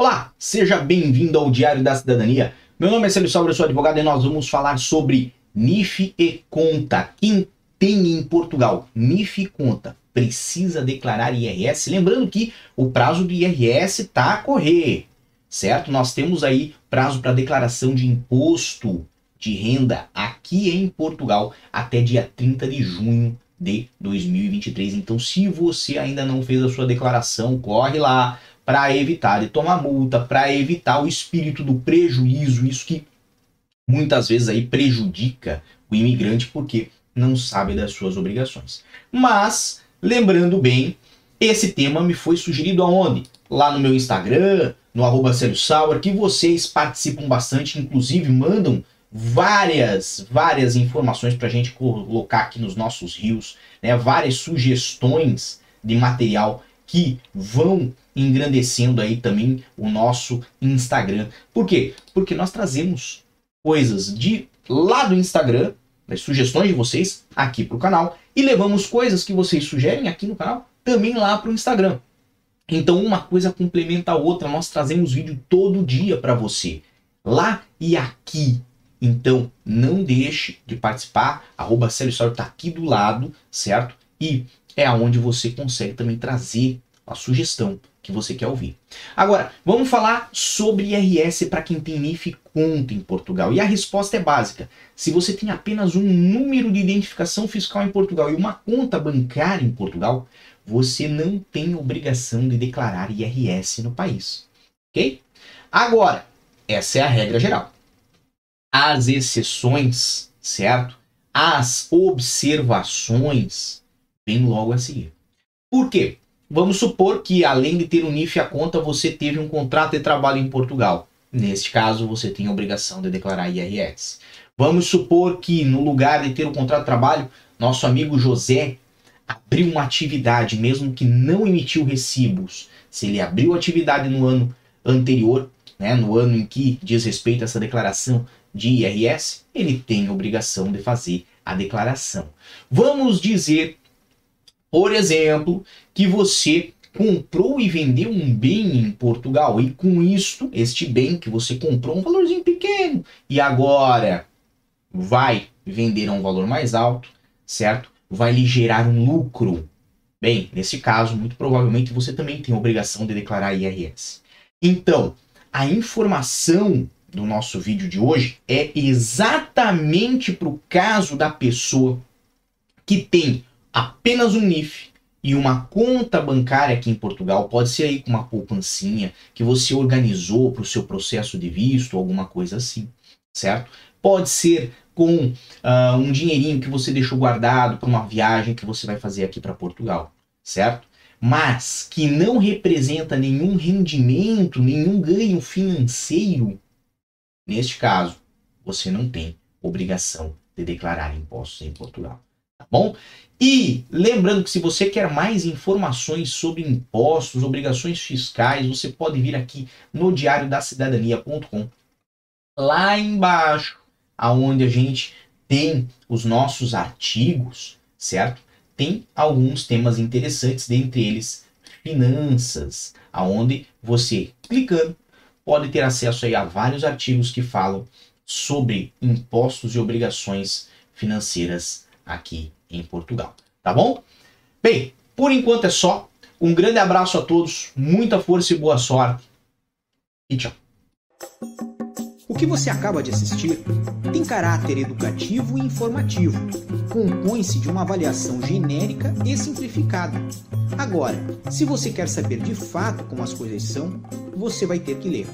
Olá, seja bem-vindo ao Diário da Cidadania. Meu nome é Célio Salve, eu sou advogado e nós vamos falar sobre NIF e conta. Quem tem em Portugal NIF e conta precisa declarar IRS. Lembrando que o prazo do IRS está a correr, certo? Nós temos aí prazo para declaração de imposto de renda aqui em Portugal até dia 30 de junho de 2023. Então, se você ainda não fez a sua declaração, corre lá para evitar de tomar multa, para evitar o espírito do prejuízo, isso que muitas vezes aí prejudica o imigrante porque não sabe das suas obrigações. Mas, lembrando bem, esse tema me foi sugerido aonde? Lá no meu Instagram, no arroba Sauer, que vocês participam bastante, inclusive mandam várias, várias informações para a gente colocar aqui nos nossos rios, né? várias sugestões de material que vão engrandecendo aí também o nosso Instagram. Por quê? Porque nós trazemos coisas de lá do Instagram, as sugestões de vocês aqui para o canal e levamos coisas que vocês sugerem aqui no canal também lá para o Instagram. Então uma coisa complementa a outra, nós trazemos vídeo todo dia para você, lá e aqui. Então não deixe de participar, arroba está aqui do lado, certo? E é aonde você consegue também trazer a sugestão que você quer ouvir. Agora, vamos falar sobre IRS para quem tem NIF conta em Portugal. E a resposta é básica. Se você tem apenas um número de identificação fiscal em Portugal e uma conta bancária em Portugal, você não tem obrigação de declarar IRS no país. Ok? Agora, essa é a regra geral. As exceções, certo? As observações vêm logo a seguir. Por quê? Vamos supor que, além de ter um NIF a conta, você teve um contrato de trabalho em Portugal. Neste caso, você tem a obrigação de declarar IRS. Vamos supor que, no lugar de ter o um contrato de trabalho, nosso amigo José abriu uma atividade, mesmo que não emitiu recibos. Se ele abriu atividade no ano anterior, né, no ano em que diz respeito a essa declaração de IRS, ele tem obrigação de fazer a declaração. Vamos dizer por exemplo, que você comprou e vendeu um bem em Portugal e com isto, este bem que você comprou um valorzinho pequeno e agora vai vender a um valor mais alto, certo? Vai lhe gerar um lucro. Bem, nesse caso, muito provavelmente você também tem obrigação de declarar IRS. Então, a informação do nosso vídeo de hoje é exatamente para o caso da pessoa que tem apenas um NIF e uma conta bancária aqui em Portugal, pode ser aí com uma poupancinha que você organizou para o seu processo de visto, alguma coisa assim, certo? Pode ser com uh, um dinheirinho que você deixou guardado para uma viagem que você vai fazer aqui para Portugal, certo? Mas que não representa nenhum rendimento, nenhum ganho financeiro, neste caso, você não tem obrigação de declarar impostos em Portugal tá bom? E lembrando que se você quer mais informações sobre impostos, obrigações fiscais, você pode vir aqui no diariodacidadania.com. Lá embaixo, aonde a gente tem os nossos artigos, certo? Tem alguns temas interessantes, dentre eles finanças, aonde você clicando pode ter acesso aí a vários artigos que falam sobre impostos e obrigações financeiras aqui em Portugal. Tá bom? Bem, por enquanto é só. Um grande abraço a todos, muita força e boa sorte. E tchau. O que você acaba de assistir tem caráter educativo e informativo. Compõe-se de uma avaliação genérica e simplificada. Agora, se você quer saber de fato como as coisas são, você vai ter que ler.